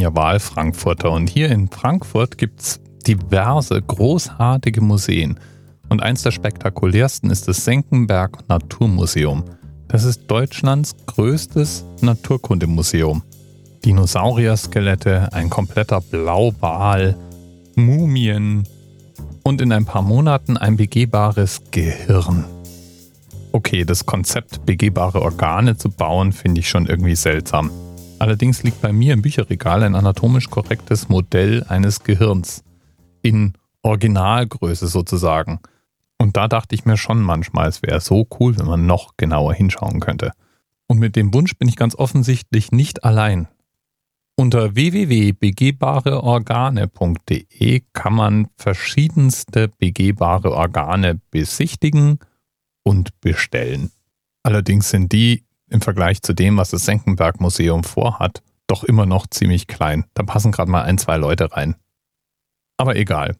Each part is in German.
ja Wahlfrankfurter und hier in Frankfurt gibt es diverse großartige Museen. Und eins der spektakulärsten ist das Senckenberg Naturmuseum. Das ist Deutschlands größtes Naturkundemuseum. Dinosaurier-Skelette, ein kompletter Blauwal, Mumien und in ein paar Monaten ein begehbares Gehirn. Okay, das Konzept, begehbare Organe zu bauen, finde ich schon irgendwie seltsam. Allerdings liegt bei mir im Bücherregal ein anatomisch korrektes Modell eines Gehirns. In Originalgröße sozusagen. Und da dachte ich mir schon manchmal, es wäre so cool, wenn man noch genauer hinschauen könnte. Und mit dem Wunsch bin ich ganz offensichtlich nicht allein. Unter www.begehbareorgane.de kann man verschiedenste begehbare Organe besichtigen und bestellen. Allerdings sind die im Vergleich zu dem, was das Senckenberg Museum vorhat, doch immer noch ziemlich klein. Da passen gerade mal ein, zwei Leute rein. Aber egal.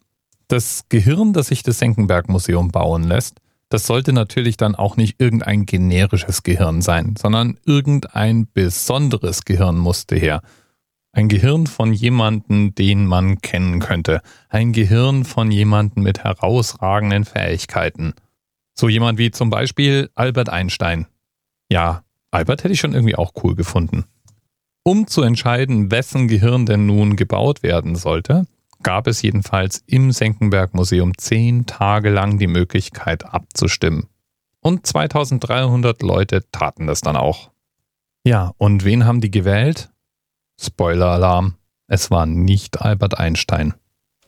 Das Gehirn, das sich das Senckenberg Museum bauen lässt, das sollte natürlich dann auch nicht irgendein generisches Gehirn sein, sondern irgendein besonderes Gehirn musste her. Ein Gehirn von jemandem, den man kennen könnte. Ein Gehirn von jemandem mit herausragenden Fähigkeiten. So jemand wie zum Beispiel Albert Einstein. Ja, Albert hätte ich schon irgendwie auch cool gefunden. Um zu entscheiden, wessen Gehirn denn nun gebaut werden sollte, gab es jedenfalls im Senckenberg Museum zehn Tage lang die Möglichkeit abzustimmen. Und 2300 Leute taten das dann auch. Ja, und wen haben die gewählt? Spoiler-Alarm, es war nicht Albert Einstein.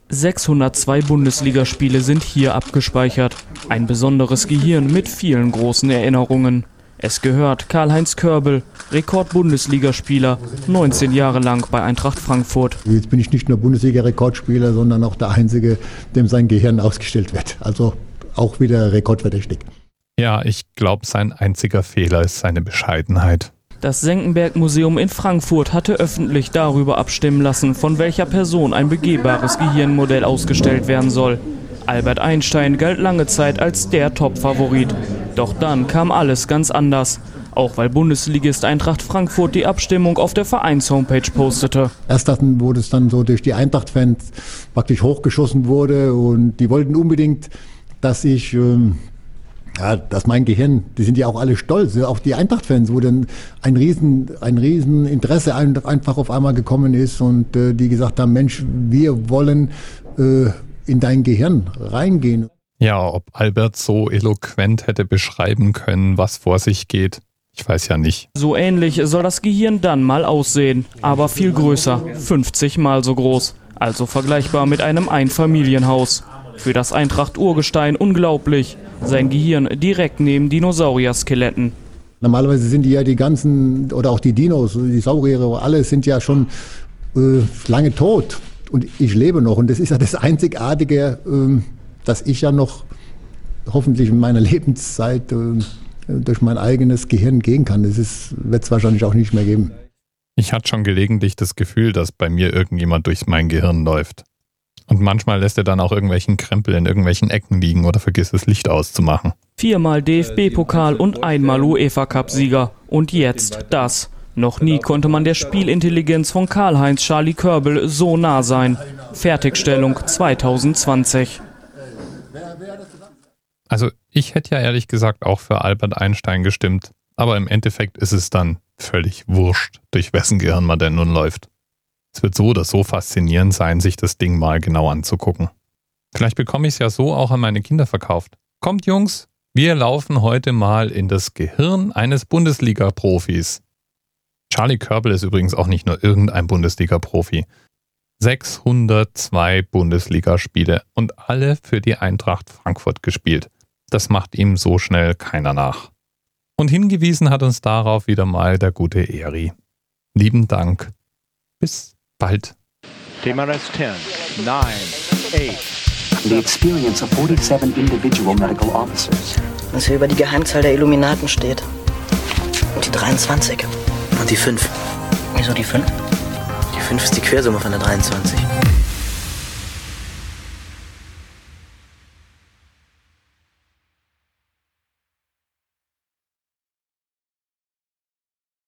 602 Bundesligaspiele sind hier abgespeichert. Ein besonderes Gehirn mit vielen großen Erinnerungen. Es gehört Karl-Heinz Körbel, Rekord-Bundesligaspieler, 19 Jahre lang bei Eintracht Frankfurt. Jetzt bin ich nicht nur Bundesliga-Rekordspieler, sondern auch der Einzige, dem sein Gehirn ausgestellt wird. Also auch wieder rekordverdächtig. Ja, ich glaube, sein einziger Fehler ist seine Bescheidenheit. Das Senckenberg-Museum in Frankfurt hatte öffentlich darüber abstimmen lassen, von welcher Person ein begehbares Gehirnmodell ausgestellt werden soll. Albert Einstein galt lange Zeit als der Top-Favorit. Doch dann kam alles ganz anders. Auch weil Bundesligist Eintracht Frankfurt die Abstimmung auf der Vereins-Homepage postete. Erst dann, wo das dann so durch die Eintracht-Fans praktisch hochgeschossen wurde und die wollten unbedingt, dass ich ähm, ja, dass mein Gehirn, die sind ja auch alle stolz, auch die Eintracht-Fans, wo dann ein riesen, ein riesen Interesse einfach auf einmal gekommen ist und äh, die gesagt haben, Mensch, wir wollen äh, in dein Gehirn reingehen. Ja, ob Albert so eloquent hätte beschreiben können, was vor sich geht, ich weiß ja nicht. So ähnlich soll das Gehirn dann mal aussehen, aber viel größer, 50 mal so groß, also vergleichbar mit einem Einfamilienhaus. Für das Eintracht Urgestein unglaublich, sein Gehirn direkt neben Dinosaurier-Skeletten. Normalerweise sind die ja die ganzen, oder auch die Dinos, die Sauriere, alle sind ja schon äh, lange tot und ich lebe noch. Und das ist ja das Einzigartige, ähm, dass ich ja noch hoffentlich in meiner Lebenszeit äh, durch mein eigenes Gehirn gehen kann. Das wird es wahrscheinlich auch nicht mehr geben. Ich hatte schon gelegentlich das Gefühl, dass bei mir irgendjemand durch mein Gehirn läuft. Und manchmal lässt er dann auch irgendwelchen Krempel in irgendwelchen Ecken liegen oder vergisst das Licht auszumachen. Viermal DFB-Pokal und einmal UEFA-Cup-Sieger. Und jetzt das. Noch nie konnte man der Spielintelligenz von Karl-Heinz Charlie Körbel so nah sein. Fertigstellung 2020. Also ich hätte ja ehrlich gesagt auch für Albert Einstein gestimmt, aber im Endeffekt ist es dann völlig wurscht, durch wessen Gehirn man denn nun läuft. Es wird so oder so faszinierend sein, sich das Ding mal genau anzugucken. Vielleicht bekomme ich es ja so auch an meine Kinder verkauft. Kommt Jungs, wir laufen heute mal in das Gehirn eines Bundesliga-Profis. Charlie Körbel ist übrigens auch nicht nur irgendein Bundesliga-Profi. 602 Bundesligaspiele und alle für die Eintracht Frankfurt gespielt. Das macht ihm so schnell keiner nach. Und hingewiesen hat uns darauf wieder mal der gute Eri. Lieben Dank. Bis bald. TMRS 10, 9, 8. The experience of 47 individual medical officers. Was hier über die Geheimzahl der Illuminaten steht. Und die 23. Und die 5. Wieso die 5? Die 5 ist die Quersumme von der 23.